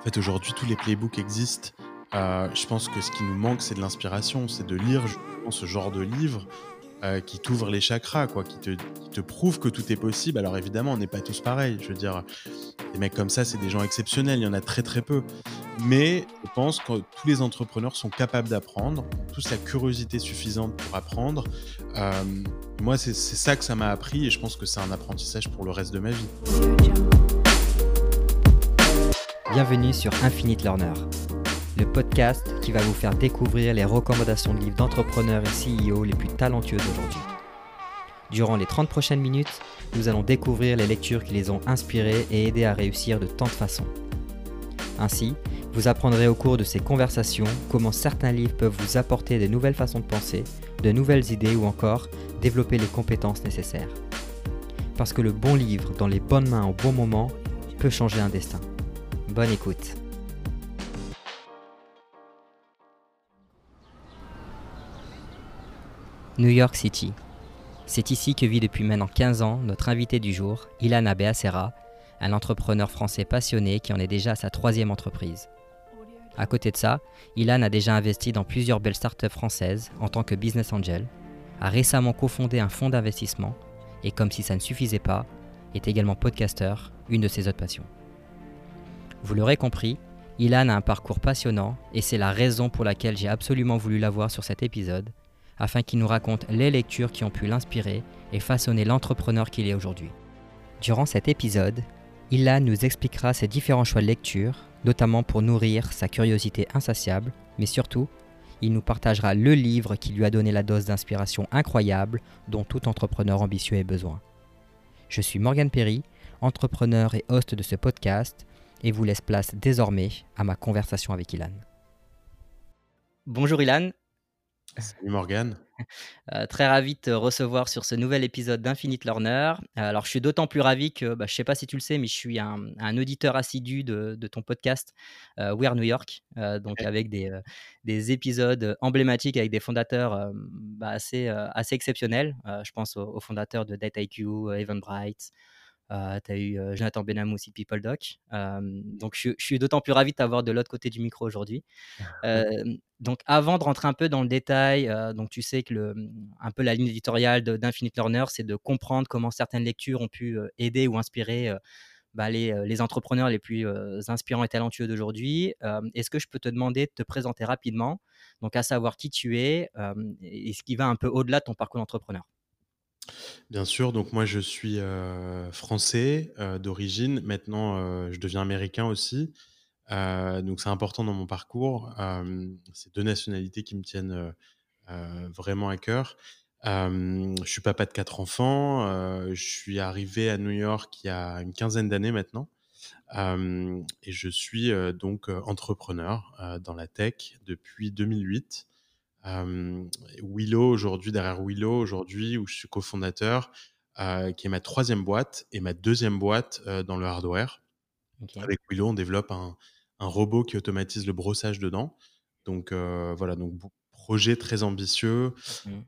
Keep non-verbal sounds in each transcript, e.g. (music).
En fait, aujourd'hui, tous les playbooks existent. Euh, je pense que ce qui nous manque, c'est de l'inspiration, c'est de lire ce genre de livre euh, qui t'ouvre les chakras, quoi, qui te, te prouve que tout est possible. Alors évidemment, on n'est pas tous pareils. Je veux dire, des mecs comme ça, c'est des gens exceptionnels. Il y en a très très peu. Mais je pense que tous les entrepreneurs sont capables d'apprendre, tous la curiosité suffisante pour apprendre. Euh, moi, c'est ça que ça m'a appris et je pense que c'est un apprentissage pour le reste de ma vie. Bienvenue sur Infinite Learner, le podcast qui va vous faire découvrir les recommandations de livres d'entrepreneurs et CEO les plus talentueux d'aujourd'hui. Durant les 30 prochaines minutes, nous allons découvrir les lectures qui les ont inspirés et aidés à réussir de tant de façons. Ainsi, vous apprendrez au cours de ces conversations comment certains livres peuvent vous apporter de nouvelles façons de penser, de nouvelles idées ou encore développer les compétences nécessaires. Parce que le bon livre dans les bonnes mains au bon moment peut changer un destin. Bonne écoute. New York City. C'est ici que vit depuis maintenant 15 ans notre invité du jour, Ilan Beacera, un entrepreneur français passionné qui en est déjà à sa troisième entreprise. À côté de ça, Ilan a déjà investi dans plusieurs belles startups françaises en tant que business angel, a récemment cofondé un fonds d'investissement et comme si ça ne suffisait pas, est également podcasteur, une de ses autres passions. Vous l'aurez compris, Ilan a un parcours passionnant et c'est la raison pour laquelle j'ai absolument voulu l'avoir sur cet épisode, afin qu'il nous raconte les lectures qui ont pu l'inspirer et façonner l'entrepreneur qu'il est aujourd'hui. Durant cet épisode, Ilan nous expliquera ses différents choix de lecture, notamment pour nourrir sa curiosité insatiable, mais surtout, il nous partagera le livre qui lui a donné la dose d'inspiration incroyable dont tout entrepreneur ambitieux a besoin. Je suis Morgan Perry, entrepreneur et host de ce podcast, et vous laisse place désormais à ma conversation avec Ilan. Bonjour Ilan, Salut Morgane. (laughs) Euh, très ravi de te recevoir sur ce nouvel épisode d'Infinite Learner. Euh, alors je suis d'autant plus ravi que, bah, je ne sais pas si tu le sais, mais je suis un, un auditeur assidu de, de ton podcast euh, We Are New York, euh, donc Ouais. avec des, euh, des épisodes emblématiques avec des fondateurs euh, bah, assez, euh, assez exceptionnels. Euh, je pense aux, aux fondateurs de DataIQ, euh, tu as eu euh, Jonathan Benhamou aussi, PeopleDoc. Euh, donc, je, je suis d'autant plus ravi de t'avoir de l'autre côté du micro aujourd'hui. (laughs) Euh, donc, avant de rentrer un peu dans le détail, donc tu sais que le, un peu la ligne éditoriale d'Infinite Learner, c'est de comprendre comment certaines lectures ont pu aider ou inspirer bah, les, les entrepreneurs les plus inspirants et talentueux d'aujourd'hui. Est-ce que je peux te demander de te présenter rapidement, donc à savoir qui tu es et ce qui va un peu au-delà de ton parcours d'entrepreneur? Bien sûr, donc moi je suis euh, français euh, d'origine. Maintenant, euh, je deviens américain aussi. Donc c'est important dans mon parcours. C'est deux nationalités qui me tiennent vraiment à cœur. Je suis papa de quatre enfants. Je suis arrivé à New York il y a une quinzaine d'années maintenant. Et je suis donc entrepreneur dans la tech depuis 2008. Euh, Willow aujourd'hui, derrière Willow aujourd'hui, où je suis cofondateur, euh, qui est ma troisième boîte et ma deuxième boîte euh, dans le hardware. Avec Willow, on développe un, un robot qui automatise le brossage de dents. Donc voilà, donc projet très ambitieux,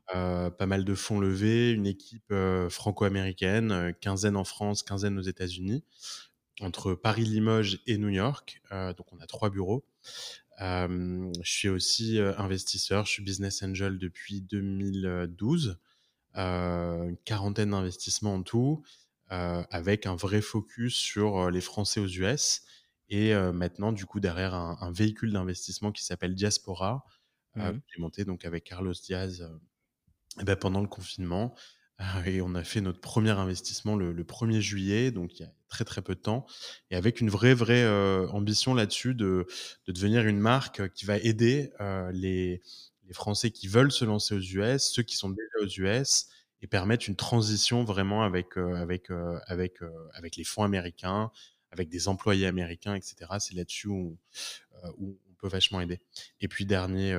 pas mal de fonds levés, une équipe franco-américaine, quinzaine en France, quinzaine aux États-Unis, entre Paris, Limoges et New York. Donc on a trois bureaux. Je suis aussi investisseur, je suis business angel depuis 2012, euh, une quarantaine d'investissements en tout, avec un vrai focus sur les Français aux US et maintenant du coup derrière un, un véhicule d'investissement qui s'appelle Diaspora, que j'ai monté donc avec Carlos Diaz eh ben, pendant le confinement. Euh, et on a fait notre premier investissement le, le 1er juillet, donc il y a très très peu de temps, et avec une vraie vraie euh, ambition là-dessus de, de devenir une marque euh, qui va aider euh, les, les Français qui veulent se lancer aux US, ceux qui sont déjà aux US, et permettre une transition vraiment avec, avec, avec, avec les fonds américains, avec des employés américains, etc. C'est là-dessus où, on peut vachement aider. Et puis dernier,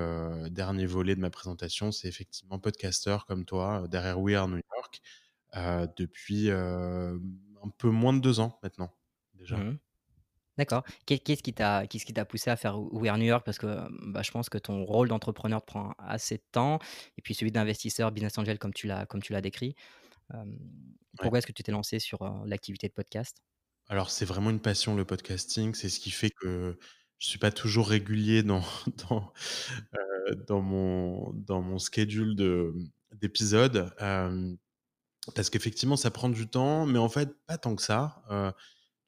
dernier volet de ma présentation, c'est effectivement podcaster comme toi, derrière We Are New York, euh, depuis euh, un peu moins de deux ans maintenant déjà. Mhm. D'accord. Qu'est- Qu'est-ce qui t'a qu'est-ce qui t'a poussé à faire We Are New York? Parce que bah, je pense que ton rôle d'entrepreneur te prend assez de temps, et puis celui d'investisseur, business angel, comme tu l'as comme tu l'as décrit. Euh, Ouais. pourquoi est-ce que tu t'es lancé sur euh, l'activité de podcast? Alors, c'est vraiment une passion, le podcasting. C'est ce qui fait que je suis pas toujours régulier dans (laughs) dans, mon dans mon schedule de, mmh, d'épisodes, parce qu'effectivement, ça prend du temps, mais en fait, pas tant que ça. Heu,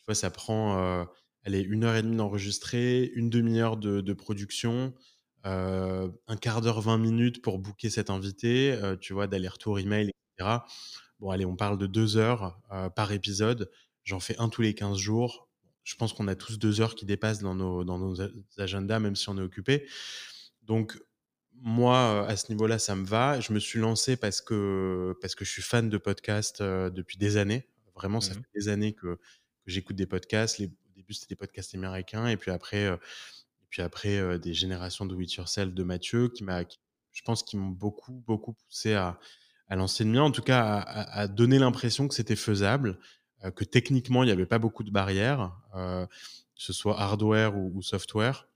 tu vois, ça prend, heu, allez, 1 heure et demie d'enregistrer, une demi heure de production, heu, 1/4 d'heure, 20 minutes pour booker cet invité, tu vois, d'aller-retour email et cetera. Bon, allez, on parle de 2 heures, heu, par épisode. J'en fais 1 tous les 15 jours. Je pense qu'on a tous 2 heures qui dépassent dans nos dans nos agendas, même si on est occupés. Donc moi, heu, à ce niveau-là, ça me va. Je me suis lancé parce que parce que je suis fan de podcasts, heu, depuis des années. Vraiment, ça Mmh fait des années que que j'écoute des podcasts. Les au début, c'était des podcasts américains et puis après, heu et puis après, des générations do it yourself de Mathieu qui m'a je pense, qui m'ont beaucoup, beaucoup poussé à à lancer le mien. En tout cas, à donner l'impression que c'était faisable, que techniquement, il y avait pas beaucoup de barrières, que ce soit hardware ou ou software.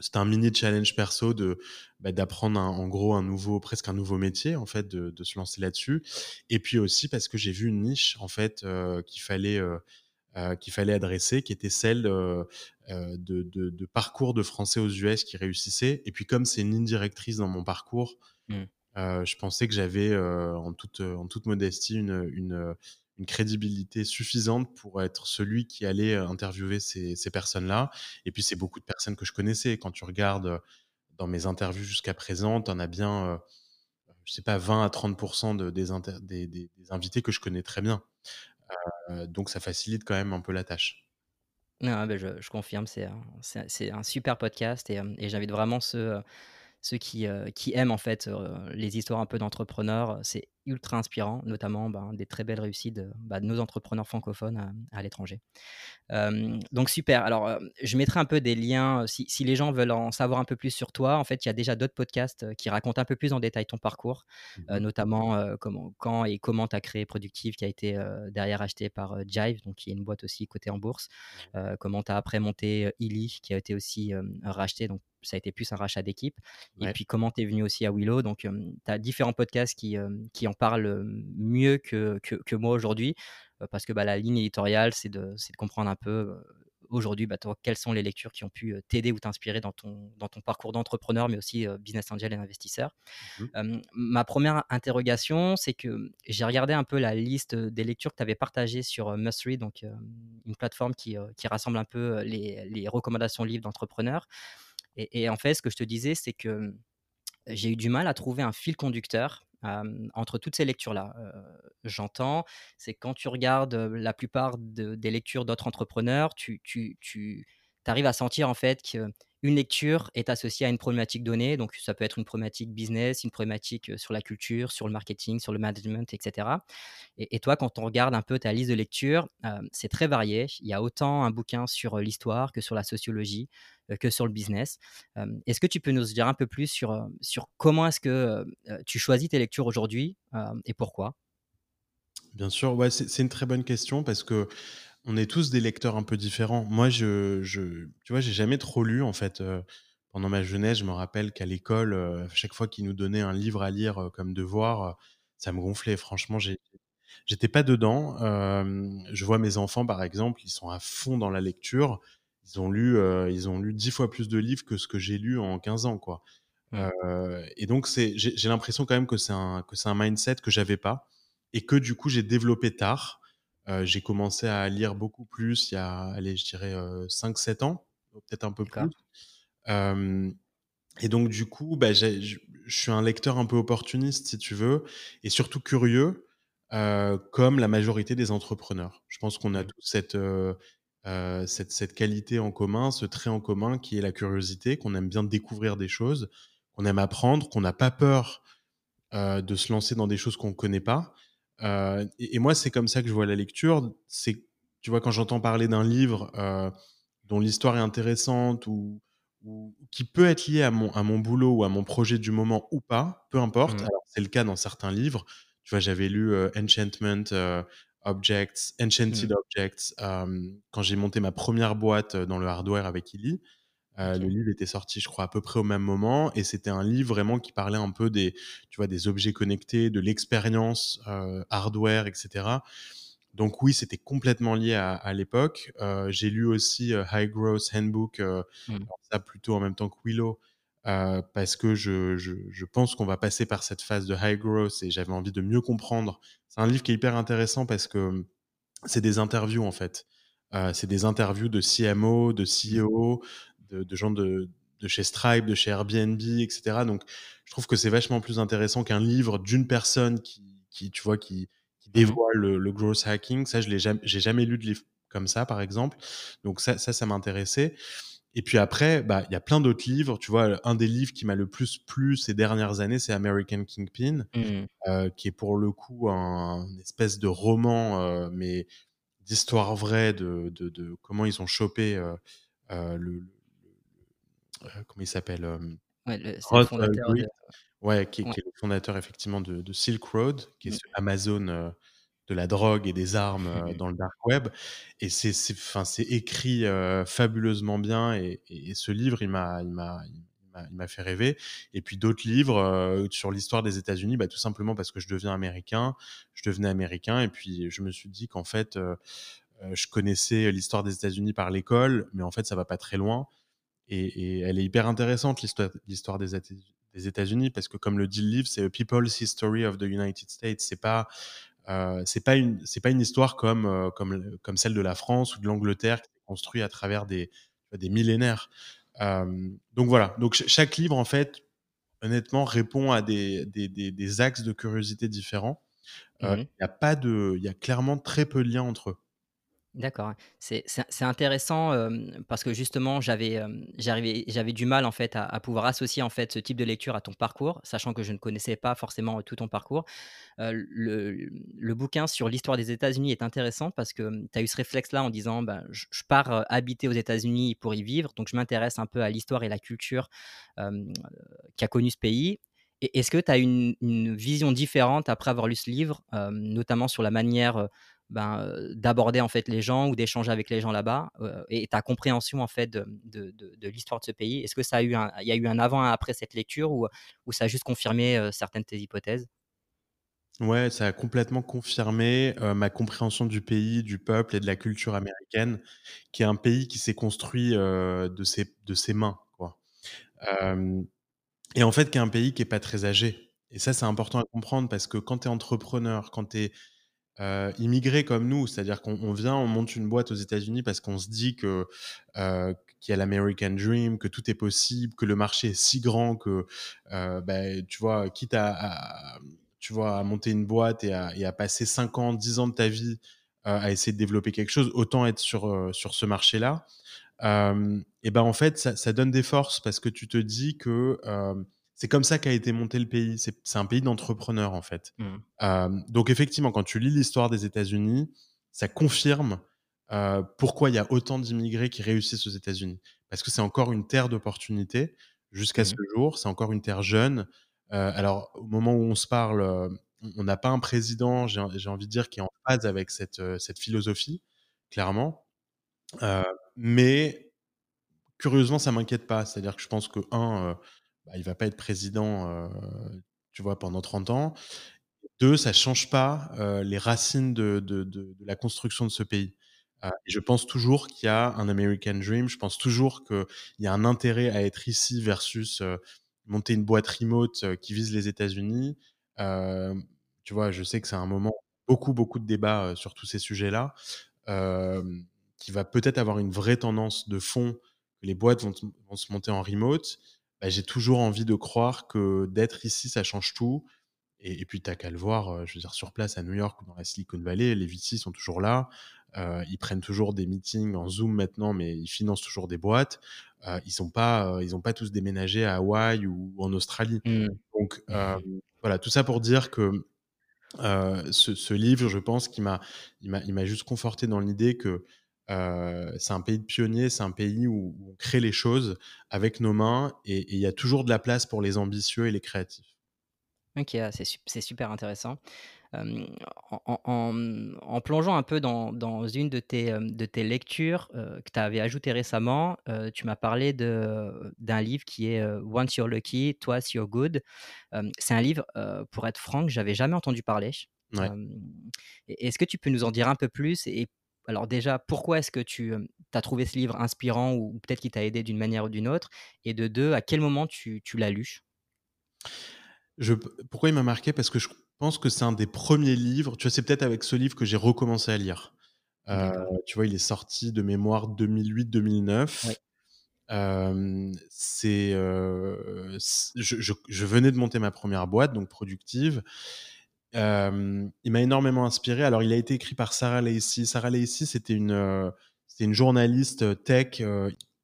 C'était un mini challenge perso de, bah, d'apprendre en gros, un nouveau presque un nouveau métier, en fait, de de se lancer là-dessus et puis aussi parce que j'ai vu une niche, en fait, heu, qu'il fallait, heu heu, qu'il fallait adresser, qui était celle, de de de parcours de Français aux US qui réussissaient et puis comme c'est une ligne directrice dans mon parcours, Mmh. je pensais que j'avais, en toute, en toute modestie, une, une, une crédibilité suffisante pour être celui qui allait, heu, interviewer ces ces personnes-là et puis c'est beaucoup de personnes que je connaissais. Quand tu regardes, heu, dans mes interviews jusqu'à présent, tu en as bien, heu, je sais pas, 20 à 30 de des des invités que je connais très bien. Heu, donc ça facilite quand même un peu la tâche. Non, beh, je je confirme, c'est un un super podcast et et j'invite vraiment ceux, ceux qui, qui aiment en fait, les histoires un peu d'entrepreneurs. C'est ultra inspirant, notamment, ben, des très belles réussites de, de nos entrepreneurs francophones à à l'étranger. Donc super. Alors, hem, je mettrai un peu des liens, heu, si si les gens veulent en savoir un peu plus sur toi. En fait, il y a déjà d'autres podcasts, qui racontent un peu plus en détail ton parcours, Mmh notamment, comment quand et comment tu as créé Productive qui a été, derrière acheté par, Jive, donc qui est une boîte aussi cotée en bourse. Comment tu as après monté, Illy qui a été aussi, racheté, donc ça a été plus un rachat d'équipe et puis comment tu es venu aussi à Willow. Donc, hem, tu as différents podcasts qui, qui en parlent, hem, mieux que que que moi aujourd'hui, parce que, bah, la ligne éditoriale, c'est de comprendre un peu, aujourd'hui, bah, toi, quelles sont les lectures qui ont pu, t'aider ou t'inspirer dans ton dans ton parcours d'entrepreneur, mais aussi, business angel et investisseur. Mmh ma 1re interrogation, c'est que j'ai regardé un peu la liste, des lectures que tu avais partagées sur, heu, Must Read, donc, une plateforme qui, rassemble un peu, les les recommandations livres d'entrepreneurs et et en fait, ce que je te disais, c'est que, j'ai eu du mal à trouver un fil conducteur, entre toutes ces lectures-là. J'entends, c'est quand tu regardes, la plupart de des lectures d'autres entrepreneurs, tu tu arrives à sentir en fait qu'une lecture est associée à une problématique donnée. Donc ça peut être une problématique business, une problématique, sur la culture, sur le marketing, sur le management et cetera et toi, quand on regarde un peu ta liste de lecture, hem, c'est très varié. Il y a autant un bouquin sur, l'histoire que sur la sociologie, que sur le business. Est-ce que tu peux nous dire un peu plus sur, sur comment est-ce que, tu choisis tes lectures aujourd'hui, et pourquoi? Bien sûr, ouais, c'est une très bonne question parce qu'on est tous des lecteurs un peu différents. Moi, je je tu vois, j'ai jamais trop lu, en fait, heu, pendant ma jeunesse. Je me rappelle qu'à l'école, heu, à chaque fois qu'ils nous donnaient un livre à lire, heu, comme devoir, ça me gonflait. Franchement, j'ai j'étais pas dedans. Je vois mes enfants, par exemple, ils sont à fond dans la lecture. Ils ont lu, ils ont lu 10 fois plus de livres que ce que j'ai lu en 15 ans, quoi. Mmh. Et donc c'est j'ai j'ai l'impression quand même que c'est un que c'est un mindset que j'avais pas et que du coup j'ai développé tard. Heu, j'ai commencé à lire beaucoup plus il y a, allez, je dirais, heu, 5-7 ans, peut-être un peu plus. Et donc du coup, bah, je suis un lecteur un peu opportuniste, si tu veux et surtout curieux, heu, comme la majorité des entrepreneurs. Je pense qu'on a Mmh. tous cette, heu, cette cette qualité en commun, ce trait en commun qui est la curiosité, qu'on aime bien découvrir des choses, qu'on aime apprendre, qu'on n'a pas peur, de se lancer dans des choses qu'on connaît pas. Heu et et moi, c'est comme ça que je vois la lecture. C'est tu vois, quand j'entends parler d'un livre, heu, dont l'histoire est intéressante ou ou qui peut être lié à mon à mon boulot ou à mon projet du moment ou pas, peu importe. Mmh. Alors, c'est le cas dans certains livres. Tu vois, j'avais lu, heu, Enchantment, Objects Mmh. Enchanted Objects, hem, quand j'ai monté ma 1re boîte, dans le hardware avec Illy. Heu, le livre était sorti, je crois, à peu près au même moment et c'était un livre vraiment qui parlait un peu des tu vois, des objets connectés, de l'expérience, heu, hardware et cetera. Donc oui, c'était complètement lié à, l'époque. j'ai lu aussi High Growth Handbook, mmh. ça plutôt en même temps que Willow, parce que je, je pense qu'on va passer par cette phase de high growth et j'avais envie de mieux comprendre. C'est un livre qui est hyper intéressant parce que c'est des interviews en fait. c'est des interviews de CMO, de CEO, de, gens de, chez Stripe, de chez Airbnb, etc. Donc, je trouve que c'est vachement plus intéressant qu'un livre d'une personne qui, tu vois, qui, mmh dévoile le, growth hacking. Ça, je n'ai jamais, j'ai jamais lu de livre comme ça, par exemple. Donc ça, ça, ça m'intéressait. Et puis après, bah, il y a plein d'autres livres. Tu vois, un des livres qui m'a le plus plu ces dernières années, c'est American Kingpin, mmh. euh, qui est pour le coup un, espèce de roman, euh, mais d'histoire vraie de, de, comment ils ont chopé euh, le, comment il s'appelle ouais, le, fondateur ouais, qui, est le fondateur effectivement de, Silk Road, qui est mmh. Amazon de la drogue et des armes (laughs) dans le dark web. Et c'est, écrit fabuleusement bien. Et, ce livre, il m'a, il m'a, il m'a fait rêver. Et puis d'autres livres sur l'histoire des États-Unis, bah, tout simplement parce que je deviens américain. Je devenais américain. Et puis je me suis dit qu'en fait, je connaissais l'histoire des États-Unis par l'école, mais en fait, ça va pas très loin. Et, elle est hyper intéressante, l'histoire des, des États-Unis, parce que comme le dit le livre, c'est A People's History of the United States. C'est pas euh, c'est pas une c'est pas une histoire comme euh, comme comme celle de la France ou de l'Angleterre qui s'est construite à travers des des millénaires. Euh, donc voilà. Donc chaque livre en fait, honnêtement, répond à des des, des, axes de curiosité différents. Mmh il a pas de, il y a clairement très peu de liens entre eux. D'accord, c'est intéressant, parce que justement j'avais, du mal en fait à pouvoir associer en fait ce type de lecture à ton parcours, sachant que je ne connaissais pas forcément, tout ton parcours. le bouquin sur l'histoire des États-Unis est intéressant parce que, tu as eu ce réflexe-là en disant: «Ben, je pars, habiter aux États-Unis pour y vivre, donc je m'intéresse un peu à l'histoire et la culture, qu'a connu ce pays». Est-ce que tu as une une vision différente après avoir lu ce livre, notamment sur la manière, ben, d'aborder en fait les gens ou d'échanger avec les gens là-bas et ta compréhension en fait de, de, l'histoire de ce pays. Est-ce que ça a eu il y a eu un avant et après cette lecture ou, ou ça a juste confirmé certaines de tes hypothèses? Ouais, ça a complètement confirmé ma compréhension du pays, du peuple et de la culture américaine, qui est un pays qui s'est construit de, ses, de ses mains. Quoi. et en fait, qui est un pays qui est pas très âgé. Et ça, c'est important à comprendre parce que quand tu es entrepreneur, quand tu es euh, immigrés comme nous, c'est-à-dire qu'on vient, on monte une boîte aux États-Unis parce qu'on se dit que euh, qu'il y a l'American Dream, que tout est possible, que le marché est si grand que euh, bah, tu vois, quitte à, tu vois, à monter une boîte et à, passer 5 ans, 10 ans de ta vie à essayer de développer quelque chose, autant être sur, sur ce marché-là. et ben en fait, ça, donne des forces parce que tu te dis que c'est comme ça qu'a été monté le pays. C'est un pays d'entrepreneurs, en fait. Mmh. Euh, donc, effectivement, quand tu lis l'histoire des États-Unis, ça confirme euh, pourquoi il y a autant d'immigrés qui réussissent aux États-Unis. Parce que c'est encore une terre d'opportunités jusqu'à ce mmh. jour. C'est encore une terre jeune. Euh, alors, au moment où on se parle, on n'a pas un président, j'ai envie de dire, qui est en phase avec cette, cette philosophie, clairement. mais curieusement, ça m'inquiète pas. C'est-à-dire que je pense que, un, bah, il va pas être président, tu vois, pendant 30 ans. Deux, ça change pas les racines de, de, de, la construction de ce pays. je pense toujours qu'il y a un American Dream. Je pense toujours qu'il y a un intérêt à être ici versus monter une boîte remote qui vise les États-Unis. tu vois, je sais que c'est un moment beaucoup beaucoup de débats sur tous ces sujets-là, qui va peut-être avoir une vraie tendance de fond les boîtes vont se monter en remote bah, j'ai toujours envie de croire que d'être ici, ça change tout. Et, puis, tu qu'à le voir, je veux dire, sur place à New York ou dans la Silicon Valley, les VC sont toujours là. ils prennent toujours des meetings en Zoom maintenant, mais ils financent toujours des boîtes. ils n'ont pas, ils pas tous déménagé à Hawaï ou en Australie. Mmh. Donc, voilà, tout ça pour dire que ce, ce, livre, je pense qu'il m'a, il m'a juste conforté dans l'idée que euh, c'est un pays de pionniers, c'est un pays où, on crée les choses avec nos mains et il y a toujours de la place pour les ambitieux et les créatifs. Ok, ah, c'est super intéressant. en, plongeant un peu dans, une de tes, de tes lectures euh, que tu avais ajoutées récemment, euh, tu m'as parlé d'un livre qui est Once You're Lucky, Twice You're Good. c'est un livre, pour être franc, que j'avais jamais entendu parler. Ouais. est-ce que tu peux nous en dire un peu plus et alors déjà, pourquoi est-ce que tu, as trouvé ce livre inspirant ou peut-être qu'il t'a aidé d'une manière ou d'une autre? Et de 2, à quel moment tu tu l'as lu? Je pourquoi il m'a marqué? Parce que je pense que c'est un des premiers livres tu vois, c'est peut-être avec ce livre que j'ai recommencé à lire. D'accord. tu vois, il est sorti de mémoire 2008-2009. Oui. Hem, c'est, je venais de monter ma première boîte, donc productive. Il m'a énormément inspiré. Alors, il a été écrit par Sarah Lacy. Sarah Lacy, c'était une, c'était une journaliste, tech,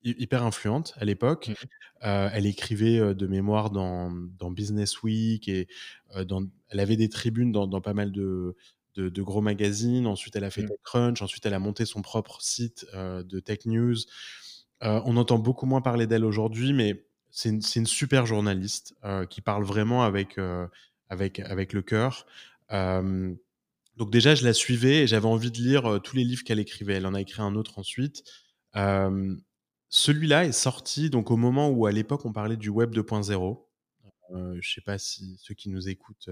hyper influente à l'époque. Mmh elle écrivait, de mémoire dans dans Business Week et dans elle avait des tribunes dans dans pas mal de de de gros magazines. Ensuite, elle a fait Mmh. TechCrunch. Ensuite, elle a monté son propre site, de tech news. On entend beaucoup moins parler d'elle aujourd'hui, mais c'est une super journaliste, qui parle vraiment avec, avec avec le cœur. Donc déjà, je la suivais et j'avais envie de lire, tous les livres qu'elle écrivait. Elle en a écrit un autre ensuite. Celui-là est sorti donc au moment où, à l'époque, on parlait du web 2.0. Heu, je sais pas si ceux qui nous écoutent,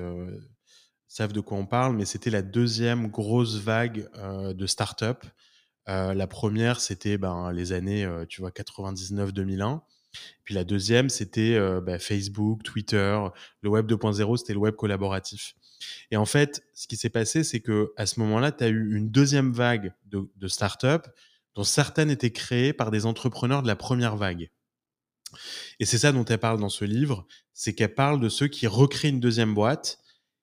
savent de quoi on parle, mais c'était la deuxième grosse vague, de start-up. La première, c'était, ben, les années, tu vois, 99-2001. Puis la deuxième, c'était, heu, bah, Facebook, Twitter. Le web 2.0, c'était le web collaboratif. Et en fait, ce qui s'est passé, c'est que à ce moment-là, tu as eu une deuxième vague de de start-up, dont certaines étaient créées par des entrepreneurs de la première vague. Et c'est ça dont elle parle dans ce livre, c'est qu'elle parle de ceux qui recréent une deuxième boîte,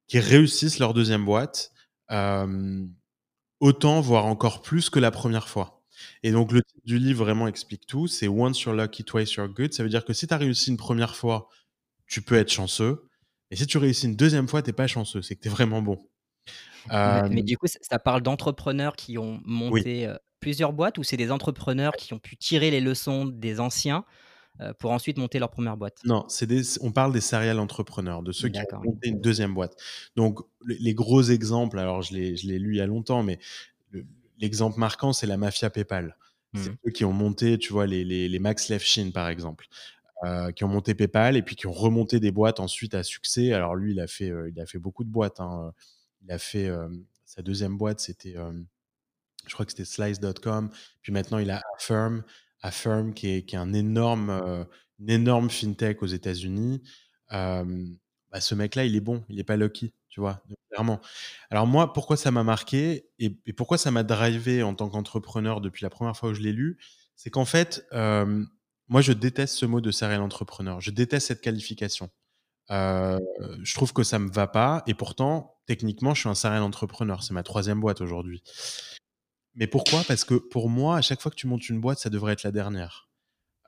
qui réussissent leur deuxième boîte, hem, autant, voire encore plus que la première fois. Et donc le titre du livre vraiment explique tout, c'est «Once you're lucky, twice you're good». Ça veut dire que si tu as réussi une première fois, tu peux être chanceux et si tu réussis une deuxième fois, tu es pas chanceux, c'est que tu es vraiment bon. Mais mais Hem, du coup, ça parle d'entrepreneurs qui ont monté, heu, plusieurs boîtes ou c'est des entrepreneurs qui ont pu tirer les leçons des anciens, heu, pour ensuite monter leur première boîte? Non, c'est des on parle des serial entrepreneurs, de ceux qui ont monté une deuxième boîte. Donc les les gros exemples, alors je l'ai lu il y a longtemps, mais l'exemple marquant, c'est la mafia PayPal. C'est Mmh. eux qui ont monté, tu vois, les les les Max Levchin, par exemple, heu, qui ont monté PayPal et puis qui ont remonté des boîtes ensuite à succès. Alors lui, il a fait, heu, il a fait beaucoup de boîtes, hein, il a fait, sa deuxième boîte, c'était, je crois que c'était Slice.com, puis maintenant il a Affirm. Affirm qui est qui est un énorme, une énorme fintech aux États-Unis. Bah, ce mec-là, il est bon, il est pas lucky, Alors moi, pourquoi ça m'a marqué et pourquoi ça m'a drivé en tant qu'entrepreneur depuis la première fois où je l'ai lu, c'est qu'en fait, moi je déteste ce mot de serial entrepreneur. Je déteste cette qualification. Je trouve que ça me va pas et pourtant, techniquement, je suis un serial entrepreneur. C'est ma troisième boîte aujourd'hui. Mais pourquoi? Parce que pour moi, à chaque fois que tu montes une boîte, ça devrait être la dernière.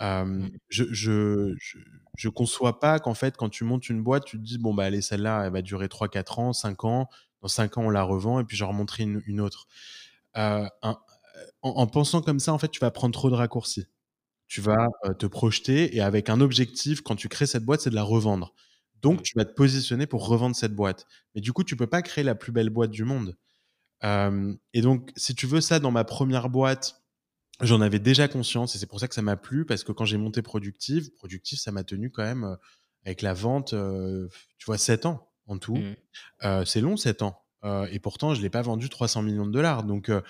Mmh. je je je je conçois pas qu'en fait, quand tu montes une boîte, tu te dis: «Bon, bah, allez, celle-là, elle va durer 3-4 ans, 5 ans. Dans 5 ans, on la revend et puis j'en remonterai une une autre». Un en en pensant comme ça, en fait, tu vas prendre trop de raccourcis. Tu vas, te projeter et avec un objectif, quand tu crées cette boîte, c'est de la revendre. Donc Mmh. tu vas te positionner pour revendre cette boîte. Mais du coup, tu peux pas créer la plus belle boîte du monde. Et donc si tu veux ça dans ma première boîte, j'en avais déjà conscience et c'est pour ça que ça m'a plu parce que quand j'ai monté Productive, Productive ça m'a tenu quand même, heu, avec la vente, heu, tu vois 7 ans en tout. Mmh. Heu, c'est long 7 ans, et pourtant je l'ai pas vendu 300 000 000 donc heu,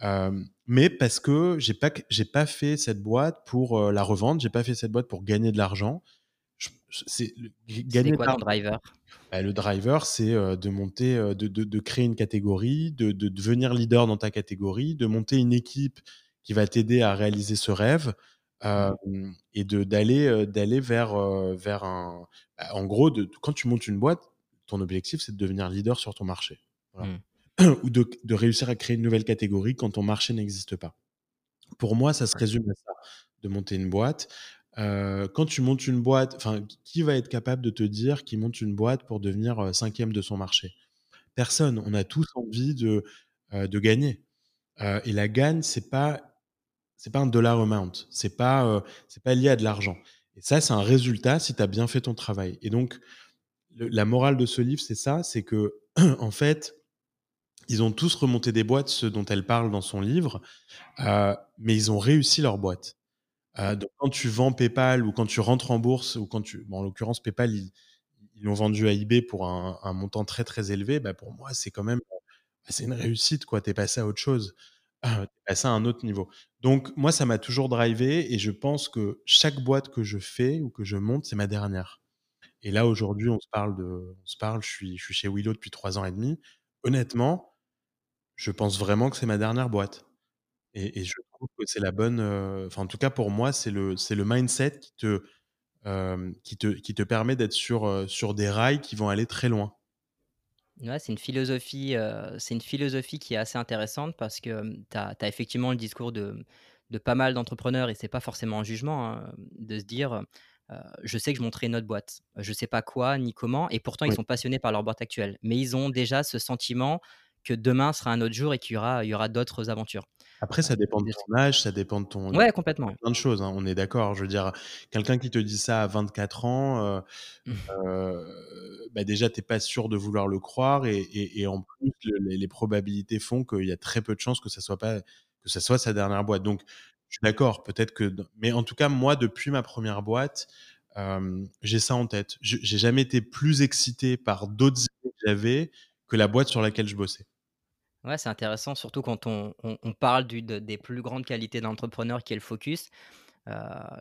hem, mais parce que j'ai pas q j'ai pas fait cette boîte pour, la revendre, j'ai pas fait cette boîte pour gagner de l'argent. Je c'est de quoi ton driver? bah, le driver, c'est, de monter, de de de créer une catégorie, de de devenir leader dans ta catégorie, de monter une équipe qui va t'aider à réaliser ce rêve, Mmh. et de d'aller, d'aller vers, vers un bah, en gros, de quand tu montes une boîte, ton objectif, c'est de devenir leader sur ton marché. Voilà. Mmh. (clears throat) Ou de de réussir à créer une nouvelle catégorie quand ton marché n'existe pas. Pour moi, ça se résume à ça, de monter une boîte. Quand tu montes une boîte, enfin, qui va être capable de te dire qu'il monte une boîte pour devenir, 5 de son marché? Personne. On a tous envie de, de gagner, et la gagne, c'est pas c'est pas un dollar amount, c'est pas, heu, c'est pas lié à de l'argent et ça, c'est un résultat si tu as bien fait ton travail et donc le la morale de ce livre, c'est ça, c'est que, (clears throat) en fait, ils ont tous remonté des boîtes, ceux dont elle parle dans son livre, heu, mais ils ont réussi leur boîte. Heu, Mmh. donc quand tu vends PayPal ou quand tu rentres en bourse ou quand tu bon, en l'occurrence PayPal, ils ils l'ont vendu à eBay pour un un montant très, très élevé, bah, pour moi, c'est quand même, bah, c'est une réussite, quoi. Tu es passé à autre chose, tu es passé à un autre niveau. Donc moi, ça m'a toujours drivé et je pense que chaque boîte que je fais ou que je monte, c'est ma dernière. Et là, aujourd'hui, on se parle de on se parle, je suis chez Willow depuis 3 ans et demi. Honnêtement, je pense vraiment que c'est ma dernière boîte et je trouve que c'est la bonne, enfin, en tout cas, pour moi, c'est le mindset qui te, hem, qui te permet d'être heu, sur des rails qui vont aller très loin. Ouais, c'est une philosophie, heu, c'est une philosophie qui est assez intéressante parce que, hem, tu as tu as effectivement le discours de de pas mal d'entrepreneurs et c'est pas forcément un jugement, hein, de se dire, heu «Je sais que je monterai une autre boîte. Je sais pas quoi ni comment» et pourtant ils Oui. sont passionnés par leur boîte actuelle. Mais ils ont déjà ce sentiment que demain sera un autre jour et qu'il y aura il y aura d'autres aventures. Après, ça dépend de ton âge, ça dépend de ton ouais, complètement. plein de choses, hein, on est d'accord. Je veux dire, quelqu'un qui te dit ça à 24 ans, heu heu, bah, déjà, tu es pas sûr de vouloir le croire et et et en plus, le les probabilités font qu'il y a très peu de chances que ça soit pas que ça soit sa dernière boîte. Donc je suis d'accord, peut-être que mais en tout cas, moi, depuis ma 1re boîte, j'ai ça en tête. Je j'ai jamais été plus excité par d'autres idées que j'avais que la boîte sur laquelle je bossais. Ouais, c'est intéressant, surtout quand on on on parle du de des plus grandes qualités d'entrepreneur qui est le focus. Heu,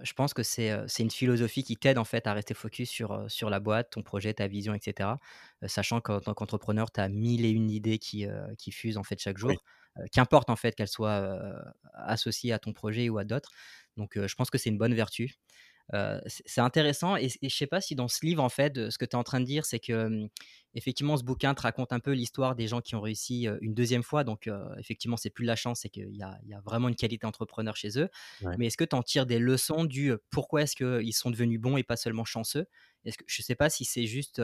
je pense que c'est, heu, c'est une philosophie qui t'aide, en fait, à rester focus sur, sur la boîte, ton projet, ta vision et cetera. Heu, sachant qu'en tant qu'entrepreneur, tu as 1000 et une idées qui, fusent, en fait, chaque Oui. jour. Qu'importe, en fait, qu'elles soient, heu, associées à ton projet ou à d'autres. Donc je pense que c'est une bonne vertu. C'est intéressant et et je sais pas si dans ce livre, en fait, ce que tu es en train de dire, c'est que, effectivement, ce bouquin te raconte un peu l'histoire des gens qui ont réussi, une 2e fois. Donc heu, effectivement, c'est plus de la chance, c'est qu'il y y a vraiment une qualité entrepreneur chez eux. Ouais. Mais est-ce que tu en tires des leçons du, pourquoi est-ce qu'ils sont devenus bons et pas seulement chanceux? Est-ce que je sais pas si c'est juste,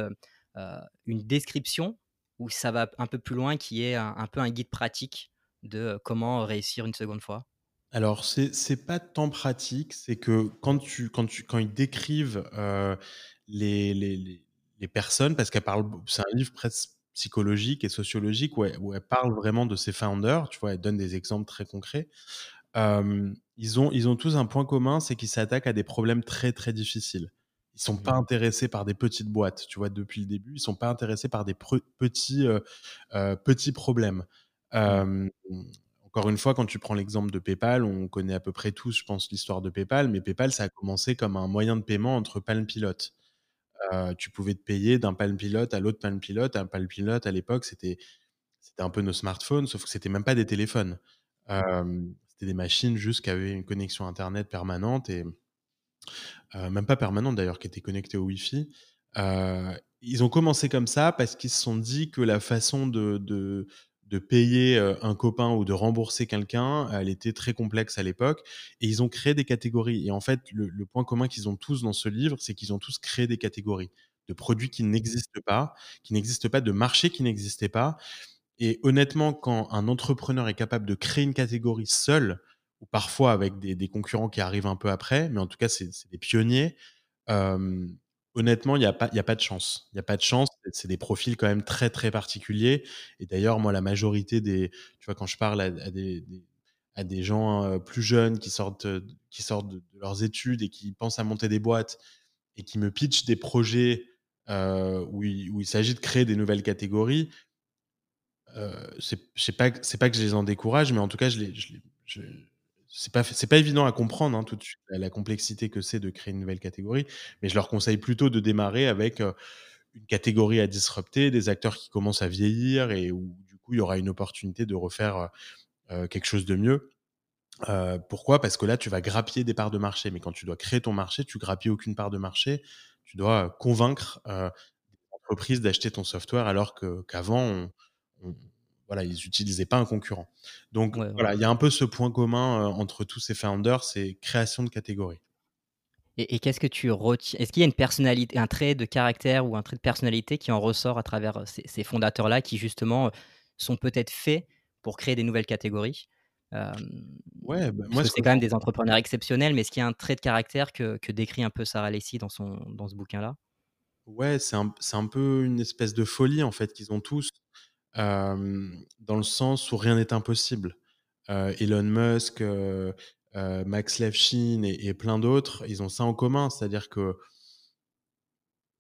une description ou ça va un peu plus loin, qui est un un peu un guide pratique de, comment réussir une 2de fois? Alors c'est c'est pas tant pratique, c'est que quand tu quand tu quand ils décrivent, heu, les les les les personnes parce qu'elles parlent b c'est un livre presque psychologique et sociologique où elles où elles parlent vraiment de ces founders, tu vois? Elles donnent des exemples très concrets. Hem, ils ont ils ont tous un point commun, c'est qu'ils s'attaquent à des problèmes très, très difficiles. Ils sont Mmh pas intéressés par des petites boîtes, tu vois? Depuis le début, ils sont pas intéressés par des pre petits, heu heu, petits problèmes. Mmh. Hem, encore une fois, quand tu prends l'exemple de PayPal, on connaît à peu près tous, je pense, l'histoire de PayPal, mais PayPal, ça a commencé comme un moyen de paiement entre palm pilot. Heu, tu pouvais te payer d'un palm pilot à l'autre palm pilot. Un palm pilot, à l'époque, c'était un peu nos smartphones, sauf que c'était même pas des téléphones. Hem, c'était des machines juste qui avaient une connexion internet permanente et heu, même pas permanente d'ailleurs, qui étaient connectées au Wi-Fi. Heu, ils ont commencé comme ça parce qu'ils se sont dit que la façon de de payer, heu, un copain ou de rembourser quelqu'un, elle était très complexe à l'époque et ils ont créé des catégories et en fait, le point commun qu'ils ont tous dans ce livre, c'est qu'ils ont tous créé des catégories de produits qui n'existent pas qui n'existent pas, de marché qui n'existait pas et honnêtement, quand un entrepreneur est capable de créer une catégorie seul ou parfois avec des concurrents qui arrivent un peu après, mais en tout cas, c'est des pionniers. Hem, honnêtement, il y a a pas de chance. Il y a pas de chance, c'est des profils quand même très, très particuliers. Et d'ailleurs, moi, la majorité des tu vois, quand je parle à des à des gens, plus jeunes qui sortent, qui sortent de leurs études et qui pensent à monter des boîtes et qui me pitchent des projets, où il s'agit de créer des nouvelles catégories heu, c'est pas pas que je les en décourage, mais en tout cas, je les je je c'est pas évident à comprendre, hein, tout de suite, la complexité que c'est de créer une nouvelle catégorie, mais je leur conseille plutôt de démarrer avec, une catégorie à disrupter, des acteurs qui commencent à vieillir et où, du coup, il y aura une opportunité de refaire, heu heu, quelque chose de mieux. Heu, pourquoi? Parce que là, tu vas grappiller des parts de marché, mais quand tu dois créer ton marché, tu grappilles aucune part de marché. Tu dois, heu, convaincre, heu, des entreprises d'acheter ton software alors que qu'avant on on voilà, ils utilisaient pas un concurrent. Donc Ouais, voilà, il y a un peu ce point commun, entre tous ces founders, c'est création de catégories. Et et qu'est-ce que tu reti est-ce qu'il y a une personnalité, un trait de caractère ou un trait de personnalité qui en ressort à travers, heu, ces ces fondateurs-là qui justement, heu, sont peut-être faits pour créer des nouvelles catégories? Hem, Ouais, bah, moi c'est quand même des entrepreneurs exceptionnels, mais est-ce qu'il y a un trait de caractère que que décrit un peu Sarah Lacy dans son dans ce bouquin-là? Ouais, c'est un un peu une espèce de folie, en fait, qu'ils ont tous, dans le sens où rien n'est impossible. Elon Musk, heu, Max Levchin et plein d'autres, ils ont ça en commun, c'est-à-dire que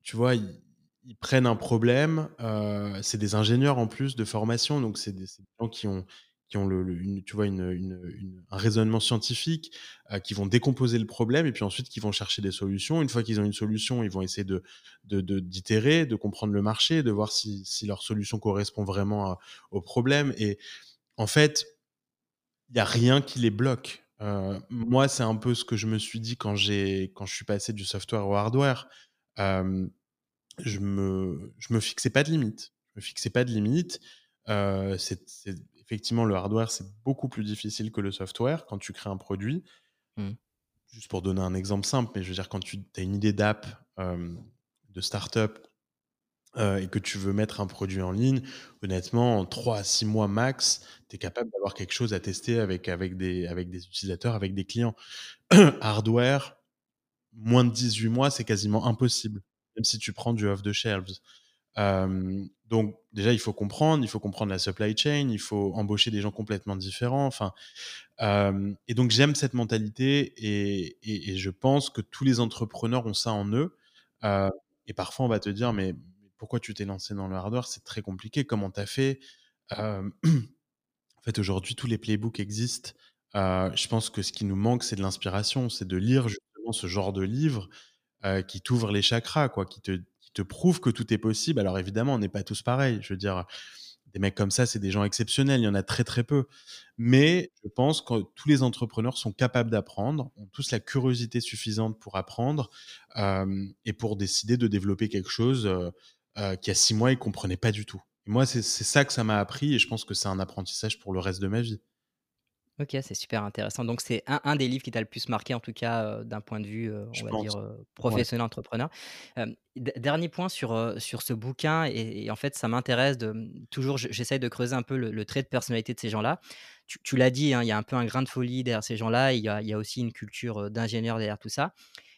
tu vois, ils prennent un problème, heu, c'est des ingénieurs en plus de formation, donc c'est des gens qui ont qui ont le tu vois, une, une un raisonnement scientifique, heu, qui vont décomposer le problème et puis ensuite qui vont chercher des solutions. Une fois qu'ils ont une solution, ils vont essayer de de de d'itérer, de comprendre le marché, de voir si si leur solution correspond vraiment au problème et en fait, il y a rien qui les bloque. Heu, moi, c'est un peu ce que je me suis dit quand j'ai quand je suis passé du software au hardware. Je me je me fixais pas de limite. Je me fixais pas de limite. Heu, c'est c'est effectivement le hardware, c'est beaucoup plus difficile que le software quand tu crées un produit. Mmh. Juste pour donner un exemple simple, mais je veux dire quand tu as une idée d'app, de start-up, heu, et que tu veux mettre un produit en ligne, honnêtement, en 3 à 6 mois max, tu es capable d'avoir quelque chose à tester avec avec des avec des utilisateurs, avec des clients. (clears throat) Hardware, moins de 18 mois, c'est quasiment impossible, même si tu prends du off the shelves. Donc déjà, il faut comprendre, il faut comprendre la supply chain, il faut embaucher des gens complètement différents, enfin, et donc j'aime cette mentalité et et je pense que tous les entrepreneurs ont ça en eux. Et parfois, on va te dire: «Mais pourquoi tu t'es lancé dans le hardware? C'est très compliqué, comment tu as fait?» (clears throat) en fait, aujourd'hui, tous les playbooks existent. Je pense que ce qui nous manque, c'est de l'inspiration, c'est de lire justement ce genre de livres, heu, qui t'ouvrent les chakras, quoi, qui te qui te prouvent que tout est possible. Alors évidemment, on n'est pas tous pareils. Je veux dire, des mecs comme ça, c'est des gens exceptionnels, il y en a très, très peu. Mais je pense que tous les entrepreneurs sont capables d'apprendre, ont tous la curiosité suffisante pour apprendre, et pour décider de développer quelque chose, heu, qu'il y a 6 mois, ils comprenaient pas du tout. Et moi, c'est ça que ça m'a appris et je pense que c'est un apprentissage pour le reste de ma vie. OK, c'est super intéressant. Donc c'est un un des livres qui t'a le plus marqué en tout cas, heu, d'un point de vue, Je on va pense. dire, Ouais. professionnel, entrepreneur. Dernier point sur, sur ce bouquin et et en fait ça m'intéresse de, toujours je j'essaye de creuser un peu le le trait de personnalité de ces gens-là. Tu tu l'as dit, hein, il y a un peu un grain de folie derrière ces gens-là, il y a il y a aussi une culture, d'ingénieur derrière tout ça.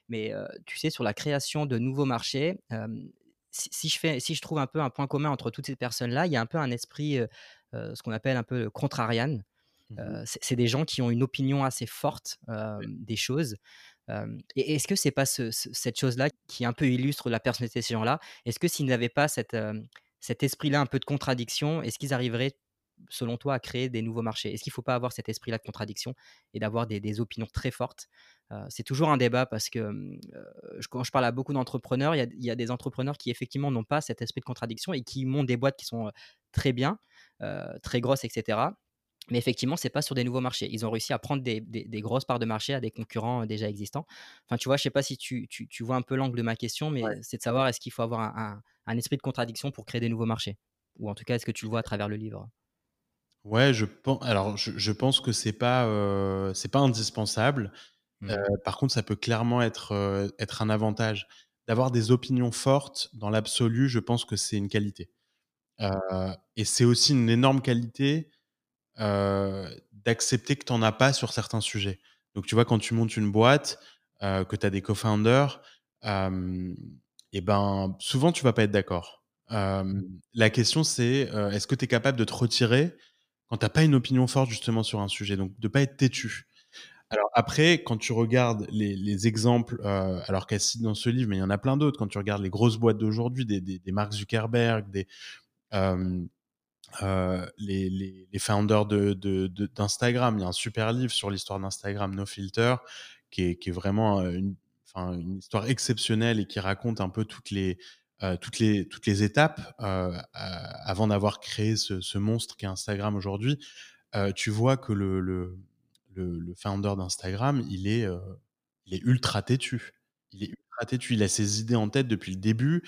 Mais, tu sais sur la création de nouveaux marchés, si si je fais si je trouve un peu un point commun entre toutes ces personnes-là, il y a un peu un esprit, heu heu, ce qu'on appelle un peu contrarian. Mmh mh. Heu, c'est des gens qui ont une opinion assez forte, des choses. Et est-ce que c'est pas ce ce cette chose-là qui un peu illustre la personnalité de ces gens-là? Est-ce que s'ils n'avaient pas cet esprit-là un peu de contradiction, est-ce qu'ils arriveraient, selon toi, à créer des nouveaux marchés? Est-ce qu'il faut pas avoir cet esprit-là de contradiction et d'avoir des des opinions très fortes? Heu, c'est toujours un débat parce que, je quand je parle à beaucoup d'entrepreneurs, il y y a des entrepreneurs qui effectivement n'ont pas cet esprit de contradiction et qui montent des boîtes qui sont, très bien, très grosses et cetera. Mais effectivement, c'est pas sur des nouveaux marchés. Ils ont réussi à prendre des des des grosses parts de marché à des concurrents, déjà existants. Enfin, tu vois, je sais pas si tu tu tu vois un peu l'angle de ma question, Ouais. mais c'est de savoir est-ce qu'il faut avoir un un un esprit de contradiction pour créer des nouveaux marchés? Ou en tout cas, est-ce que tu le vois à travers le livre? Ouais, je pen alors je je pense que c'est pas, heu, c'est pas indispensable. Mmh par contre, ça peut clairement être, heu, être un avantage. D'avoir des opinions fortes, dans l'absolu, je pense que c'est une qualité. Et c'est aussi une énorme qualité, d'accepter que tu en as pas sur certains sujets. Donc tu vois, quand tu montes une boîte, que tu as des co-founders, et ben, souvent tu vas pas être d'accord. La question c'est, est-ce que tu es capable de te retirer quand tu as pas une opinion forte justement sur un sujet? Donc de pas être têtu. Alors après, quand tu regardes les les exemples, heu, alors qu'elle cite dans ce livre, mais il y en a plein d'autres, quand tu regardes les grosses boîtes d'aujourd'hui, des des Mark Zuckerberg, des, hem, heu, les les les founders de de de d'Instagram. Il y a un super livre sur l'histoire d'Instagram, No Filter, qui est qui est vraiment, une histoire exceptionnelle et qui raconte un peu toutes les, heu, toutes les toutes les étapes, heu, a avant d'avoir créé ce ce monstre qu'est Instagram aujourd'hui. Tu vois que le le le le founder d'Instagram, il est, il est ultra têtu. Il est ultra têtu. Il a ses idées en tête depuis le début.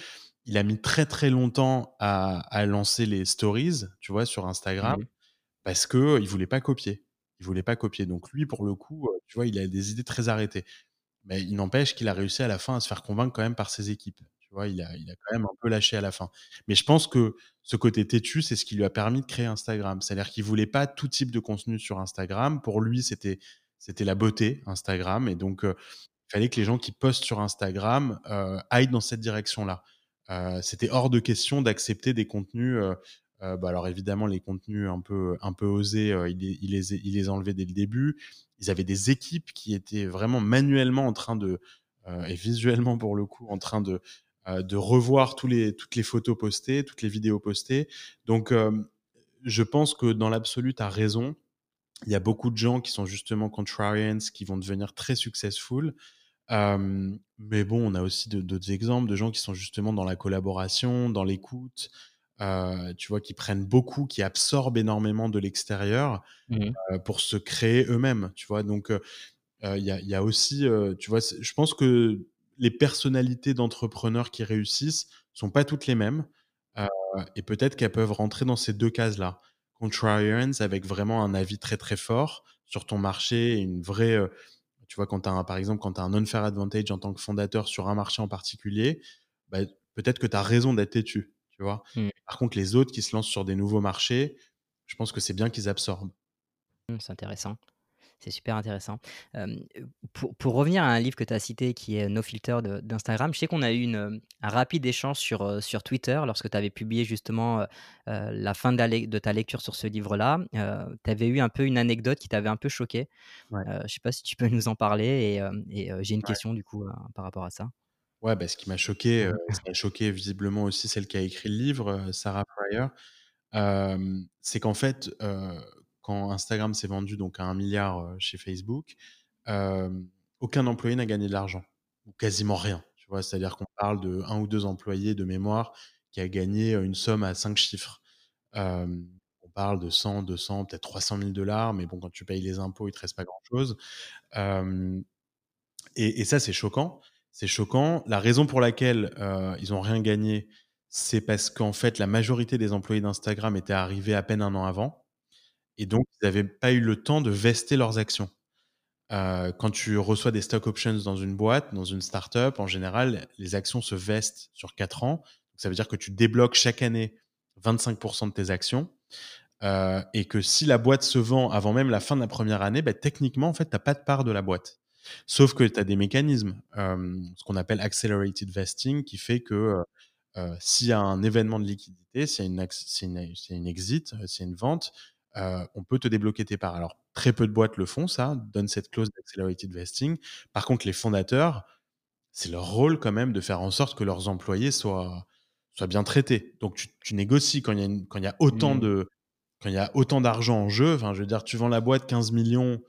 Il a mis très, très longtemps à à lancer les stories, tu vois, sur Instagram, Mmh parce qu'il voulait pas copier. Il voulait pas copier. Donc lui, pour le coup, tu vois, il a des idées très arrêtées. Mais il n'empêche qu'il a réussi à la fin à se faire convaincre quand même par ses équipes. Tu vois? Il a quand même un peu lâché à la fin. Mais je pense que ce côté têtu, c'est ce qui lui a permis de créer Instagram. C'est-à-dire qu'il voulait pas tout type de contenu sur Instagram. Pour lui, c'était c'était la beauté, Instagram et donc heu, il fallait que les gens qui postent sur Instagram, heu, aillent dans cette direction-là. Heu, c'était hors de question d'accepter des contenus, bah, alors évidemment les contenus un peu un peu osés, il les il les enlevait dès le début. Ils avaient des équipes qui étaient vraiment manuellement en train de, et visuellement pour le coup, en train de, de revoir tous les, toutes les photos postées, toutes les vidéos postées. Donc, je pense que dans l'absolu, tu as raison. Il y a beaucoup de gens qui sont justement contrarians, qui vont devenir très successful. mais bon, on a aussi d'autres exemples de gens qui sont justement dans la collaboration, dans l'écoute, tu vois, qui prennent beaucoup, qui absorbent énormément de l'extérieur mmh pour se créer eux-mêmes, tu vois. Donc, il y, y, a aussi, tu vois, je pense que les personnalités d'entrepreneurs qui réussissent sont pas toutes les mêmes. et peut-être qu'elles peuvent rentrer dans ces deux cases-là. Contrarians avec vraiment un avis très très fort sur ton marché une vraie. tu vois, quand tu as, par exemple, quand tu as un unfair advantage en tant que fondateur sur un marché en particulier, bah, peut-être que tu as raison d'être têtu, tu vois. Mmh. Par contre, les autres qui se lancent sur des nouveaux marchés, je pense que c'est bien qu'ils absorbent. Mmh, c'est intéressant. C'est super intéressant. pour, pour, revenir à un livre que tu as cité qui est No Filter d'Instagram, je sais qu'on a eu une, un rapide échange sur, sur Twitter lorsque tu avais publié justement la fin de, ta lecture sur ce livre-là. tu avais eu un peu une anecdote qui t'avait un peu choqué. Ouais. je ne sais pas si tu peux nous en parler et, et j'ai une question du coup par rapport à ça. Ouais, bah, ce qui m'a choqué, ce qui a choqué visiblement aussi celle qui a écrit le livre, Sarah Pryor, c'est qu'en fait, quand Instagram s'est vendu donc à un milliard chez Facebook, aucun employé n'a gagné de l'argent, ou quasiment rien. C'est-à-dire qu'on parle de un ou deux employés de mémoire qui a gagné une somme à cinq chiffres. on parle de 100, 200, peut-être 300 000 dollars, mais bon, quand tu payes les impôts, il te reste pas grand-chose. Et, et, ça, c'est choquant. C'est choquant. La raison pour laquelle ils n'ont rien gagné, c'est parce qu'en fait, la majorité des employés d'Instagram étaient arrivés à peine un an avant. Et donc, ils n'avaient pas eu le temps de vester leurs actions. Euh, quand tu reçois des stock options dans une boîte, dans une startup, en général, les actions se vestent sur 4 ans. ça veut dire que tu débloques chaque année 25% de tes actions. Euh, et que si la boîte se vend avant même la fin de la première année, bah, techniquement, en fait, tu n'as pas de part de la boîte. Sauf que tu as des mécanismes, euh, ce qu'on appelle accelerated vesting, qui fait que s'il y a un événement de liquidité, s'il y a une, exit, s'il y a une vente, euh, on peut te débloquer tes parts. Alors, très peu de boîtes le font, ça, donnent cette clause d'accelerated vesting. Par contre, les fondateurs, c'est leur rôle quand même de faire en sorte que leurs employés soient, soient bien traités. Donc, tu, négocies quand il y a, quand il y a autant mmh. de quand il y a autant d'argent en jeu. Enfin, je veux dire, tu vends la boîte 15 millions.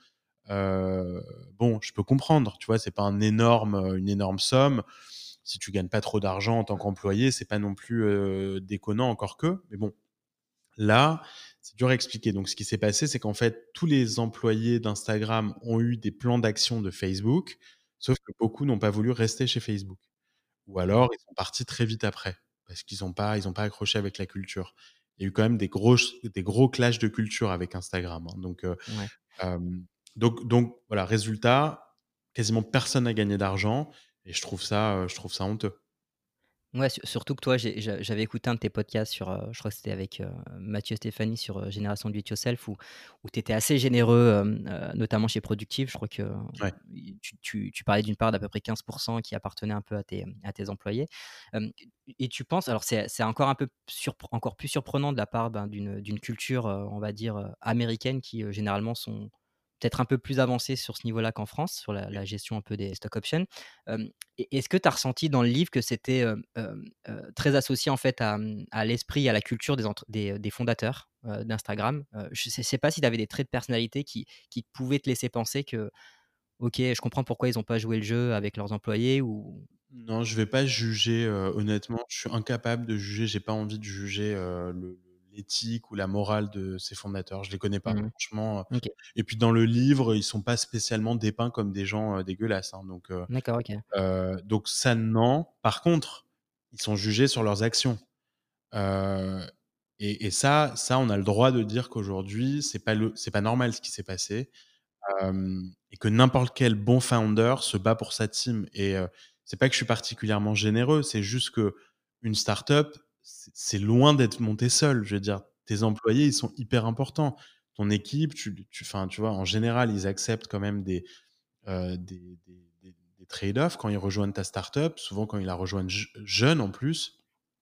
Euh, bon, je peux comprendre, tu vois, c'est pas un énorme, une énorme somme. Si tu gagnes pas trop d'argent en tant qu'employé, c'est pas non plus euh, déconnant encore que. Mais bon, là, c'est dur à expliquer. Donc, ce qui s'est passé, c'est qu'en fait, tous les employés d'Instagram ont eu des plans d'action de Facebook, sauf que beaucoup n'ont pas voulu rester chez Facebook. Ou alors, ils sont partis très vite après, parce qu'ils n'ont pas, ils pas accroché avec la culture. Il y a eu quand même des gros, des gros clashs de culture avec Instagram. Hein. Donc, euh, donc, donc, voilà, résultat, quasiment personne n'a gagné d'argent, et je trouve ça, euh, je trouve ça honteux. Ouais, surtout que toi, j'avais écouté un de tes podcasts sur, euh, je crois que c'était avec euh, Mathieu Stéphanie sur euh, Génération Do It Yourself, où, où tu étais assez généreux, notamment chez Productive. Je crois que tu, tu, parlais d'une part d'à peu près 15% qui appartenait un peu à tes, à tes employés. et tu penses, alors c'est encore un peu encore plus surprenant de la part ben, d'une culture, on va dire, américaine qui généralement sont peut-être un peu plus avancé sur ce niveau-là qu'en France, sur la, gestion un peu des stock options. Est-ce que tu as ressenti dans le livre que c'était très associé en fait à, mmh, l'esprit, à la culture des, des, fondateurs d'Instagram? Je ne sais, pas si tu avais des traits de personnalité qui, pouvaient te laisser penser que, ok, je comprends pourquoi ils n'ont pas joué le jeu avec leurs employés ou... Non, je vais pas juger, honnêtement, je suis incapable de juger, j'ai pas envie de juger le, l'éthique ou la morale de ses fondateurs. Je les connais pas, mmh franchement. Euh. Et puis dans le livre, ils sont pas spécialement dépeints comme des gens euh, dégueulasses. Hein, donc, euh, D'accord, ok. donc ça, non. Par contre, ils sont jugés sur leurs actions. Et, ça, ça, on a le droit de dire qu'aujourd'hui, c'est pas le, c'est pas normal ce qui s'est passé, et que n'importe quel bon founder se bat pour sa team. Et c'est pas que je suis particulièrement généreux, c'est juste que une startup, c'est loin d'être monté seul. Je veux dire, tes employés, ils sont hyper importants. Ton équipe, tu, tu, tu vois, en général, ils acceptent quand même des, euh, des, trade-offs quand ils rejoignent ta startup. Souvent, quand ils la rejoignent jeunes en plus,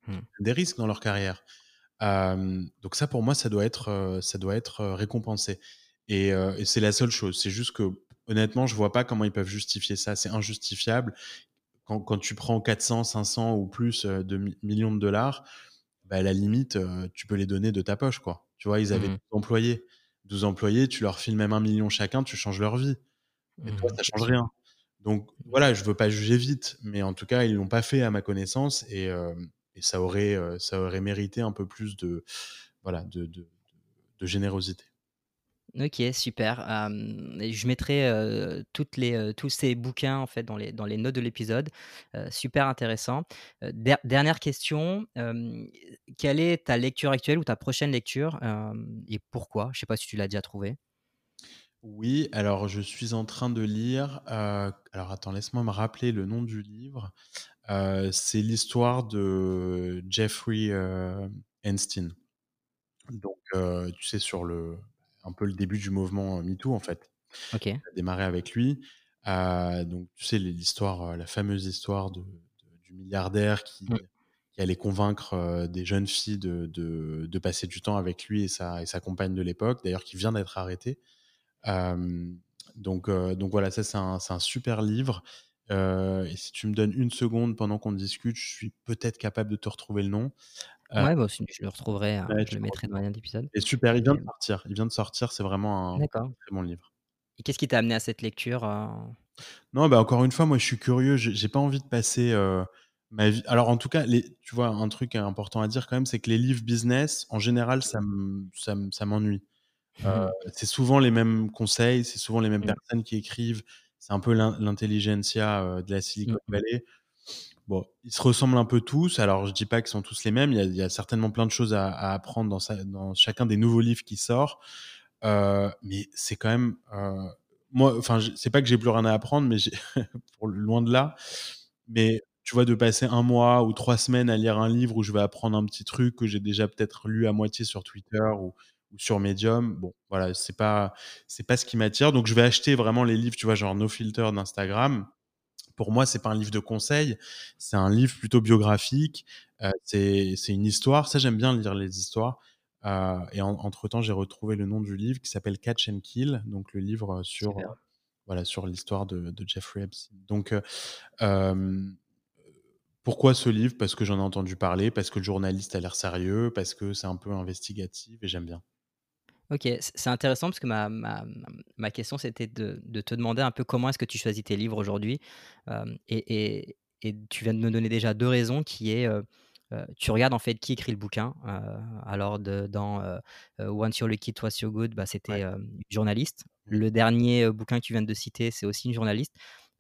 mmh. des risques dans leur carrière. donc ça, pour moi, ça doit être, euh, ça doit être euh, récompensé. Et, et c'est la seule chose. C'est juste que, honnêtement, je vois pas comment ils peuvent justifier ça. C'est injustifiable quand quand tu prends 400-500 ou plus, heu, de mi millions de dollars, bah, à la limite, heu, tu peux les donner de ta poche, quoi. Tu vois? Ils avaient Mmh. 12 employés. 12 employés, tu leur files même 1 000 000 chacun, tu changes leur vie. Et toi, Mmh ça change rien. Donc Mmh. voilà, je veux pas juger vite, mais en tout cas, ils l'ont pas fait à ma connaissance et et ça aurait, ça aurait mérité un peu plus de voilà, de de de de générosité. OK, super. Je mettrai, tous ces bouquins, en fait, dans les notes de l'épisode. Super intéressant. Dernière question, quelle est ta lecture actuelle ou ta prochaine lecture, et pourquoi? Je sais pas si tu l'as déjà trouvée? Oui, alors je suis en train de lire, alors attends, laisse-moi me rappeler le nom du livre. C'est l'histoire de Jeffrey, heu, Epstein. Donc tu sais, sur le un peu le début du mouvement, heu, MeToo, en fait. OK. Ça a démarré avec lui. Heu, donc tu sais, l'hi l'histoire, heu, la fameuse histoire de de du milliardaire qui Mmh. qui allait convaincre, des jeunes filles de passer du temps avec lui et sa et sa compagne de l'époque, d'ailleurs qui vient d'être arrêté. Hem, donc voilà, ça c'est un un super livre. Et si tu me donnes une seconde pendant qu'on discute, je suis peut-être capable de te retrouver le nom. Heu, Ouais, bah, aussi je le retrouverai, ouais, je le me mettrai dans liens d'épisode Et super, il vient de sortir. Il vient de sortir, c'est vraiment un très bon livre. et qu'est-ce qui t'a amené à cette lecture, heu? Non, bah, encore une fois, moi, je suis curieux. J'ai pas envie de passer, ma vie alors, en tout cas, les tu vois, un truc important à dire quand même, c'est que les livres business, en général, ça m'ennuie. Heu, c'est souvent les mêmes conseils, c'est souvent les mêmes Mmh. personnes qui écrivent. C'est un peu l'in l'intelligentsia, de la Mmh Silicon mh. Valley. Bon, ils se ressemblent un peu tous. Alors, je dis pas qu'ils sont tous les mêmes. Il y a certainement plein de choses à apprendre dans chacun des nouveaux livres qui sort. Heu, mais c'est quand même, heu, moi, enfin, c'est pas que j'ai plus rien à apprendre, mais (laughs) loin de là. Mais tu vois, de passer un mois ou 3 semaines à lire un livre où je vais apprendre un petit truc que j'ai déjà peut-être lu à moitié sur Twitter ou ou sur Medium, bon, voilà, c'est pas pas ce qui m'attire. Donc je vais acheter vraiment les livres, tu vois, genre No Filter d'Instagram. Pour moi, c'est pas un livre de conseils, c'est un livre plutôt biographique. Heu, c'est une histoire. Ça, j'aime bien lire les histoires. Heu et en entre temps, j'ai retrouvé le nom du livre qui s'appelle Catch and Kill, donc le livre, heu, sur, Super. voilà, sur l'histoire de de Jeffrey Epstein. Donc pourquoi ce livre? Parce que j'en ai entendu parler, parce que le journaliste a l'air sérieux, parce que c'est un peu investigatif et j'aime bien. OK, c'est intéressant parce que ma ma ma question, c'était de de te demander un peu comment est-ce que tu choisis tes livres aujourd'hui? Hem et et et tu viens de me donner déjà 2 raisons qui est, heu heu, tu regardes en fait qui écrit le bouquin. Alors de dans, Once You're Lucky, Twice You're Good, bah, c'était, une journaliste. Mmh. Le dernier, bouquin que tu viens de citer, c'est aussi une journaliste.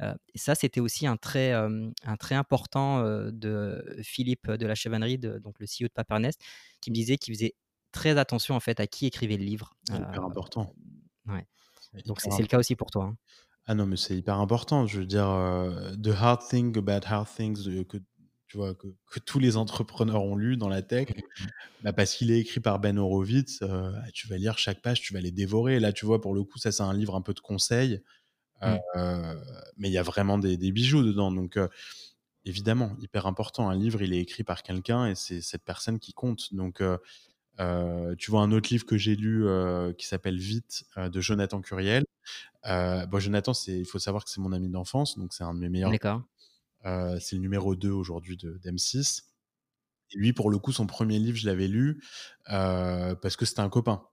Et ça, c'était aussi un trait, un trait important, de Philippe de la Chevannerie, de donc le CEO de Papernest, qui me disait qu'il faisait très attention en fait à qui écrivait le livre. C'est hyper important. ouais, donc c'est le cas aussi pour toi, hein? Ah non, mais c'est hyper important. Je veux dire, heu, The Hard Thing About Hard Things, heu, que tu vois, que que tous les entrepreneurs ont lu dans la tech, Mmh mh. bah, parce qu'il est écrit par Ben Horowitz, heu, tu vas lire chaque page, tu vas les dévorer. Là, tu vois, pour le coup, ça, c'est un livre un peu de conseils, Mmh. mais il y a vraiment des des bijoux dedans, donc évidemment, hyper important. Un livre, il est écrit par quelqu'un et c'est cette personne qui compte, donc heu, tu vois, un autre livre que j'ai lu, heu, qui s'appelle Vite, heu, de Jonathan Curiel. Bon, Jonathan, c'est il faut savoir que c'est mon ami d'enfance, donc c'est un de mes meilleurs D'accord. C'est le numéro 2 aujourd'hui de d'M6 et lui, pour le coup, son premier livre, je l'avais lu, parce que c'était un copain.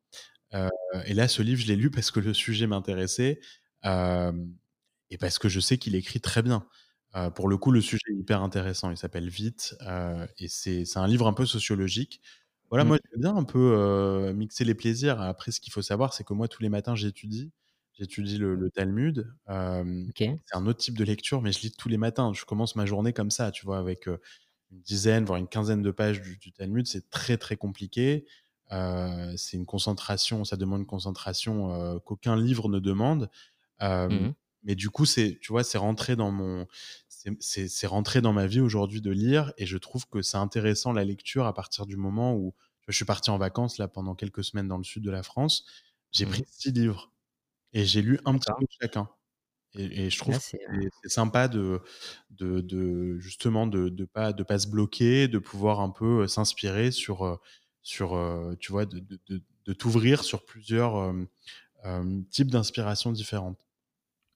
Et là, ce livre, je l'ai lu parce que le sujet m'intéressait, et parce que je sais qu'il écrit très bien. Pour le coup, le sujet est hyper intéressant. Il s'appelle Vite, et c'est c'est un livre un peu sociologique. Voilà, Mmh. moi, j'aime bien un peu, mixer les plaisirs. Après, ce qu'il faut savoir, c'est que moi, tous les matins, j'étudie. J'étudie le le Talmud. C'est un autre type de lecture, mais je lis tous les matins. Je commence ma journée comme ça, tu vois? Avec, une dizaine, voire une quinzaine de pages du du Talmud. C'est très, très compliqué. C'est une concentration ça demande une concentration, qu'aucun livre ne demande. Mmh mais du coup, c'est tu vois, c'est rentré dans mon c'est rentré dans ma vie aujourd'hui de lire et je trouve que c'est intéressant la lecture à partir du moment où je suis parti en vacances là pendant quelques semaines dans le sud de la France. J'ai Mmh pris. 6 livres et j'ai lu un petit peu chacun et et je trouve que c'est, sympa de de de justement de de pas de pas se bloquer, de pouvoir un peu, s'inspirer sur, sur, tu vois, de de t'ouvrir sur plusieurs, types d'inspirations différentes.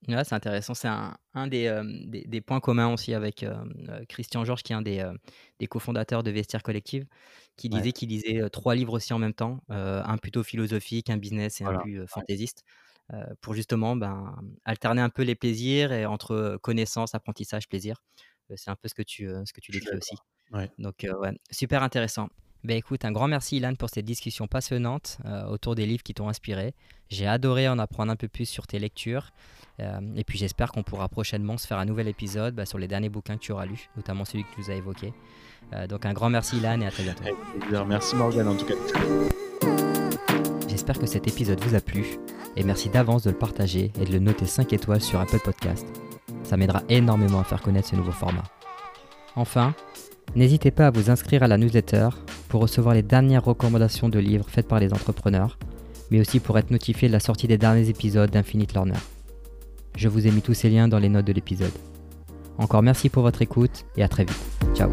C'est intéressant. C'est un, des, des, points communs aussi avec Christian Georges, qui est un des, des cofondateurs de Vestiaire Collective, qui disait qu'il lisait trois livres aussi en même temps, un plutôt philosophique, un business et un plus fantaisiste, pour justement ben, alterner un peu les plaisirs et entre connaissance, apprentissage, plaisir. c'est un peu ce que tu, ce que tu décris aussi. Donc, ouais, super intéressant. Ben écoute, un grand merci Ilan pour cette discussion passionnante autour des livres qui t'ont inspiré. J'ai adoré en apprendre un peu plus sur tes lectures. et puis j'espère qu'on pourra prochainement se faire un nouvel épisode bah, sur les derniers bouquins que tu auras lus, notamment celui que tu nous as évoqué. donc un grand merci Ilan et à très bientôt. Merci Morgan en tout cas. J'espère que cet épisode vous a plu et merci d'avance de le partager et de le noter 5 étoiles sur Apple Podcast. Ça m'aidera énormément à faire connaître ce nouveau format. Enfin, n'hésitez pas à vous inscrire à la newsletter pour recevoir les dernières recommandations de livres faites par les entrepreneurs, mais aussi pour être notifié de la sortie des derniers épisodes d'Infinite Learner. Je vous ai mis tous ces liens dans les notes de l'épisode. Encore merci pour votre écoute et à très vite. Ciao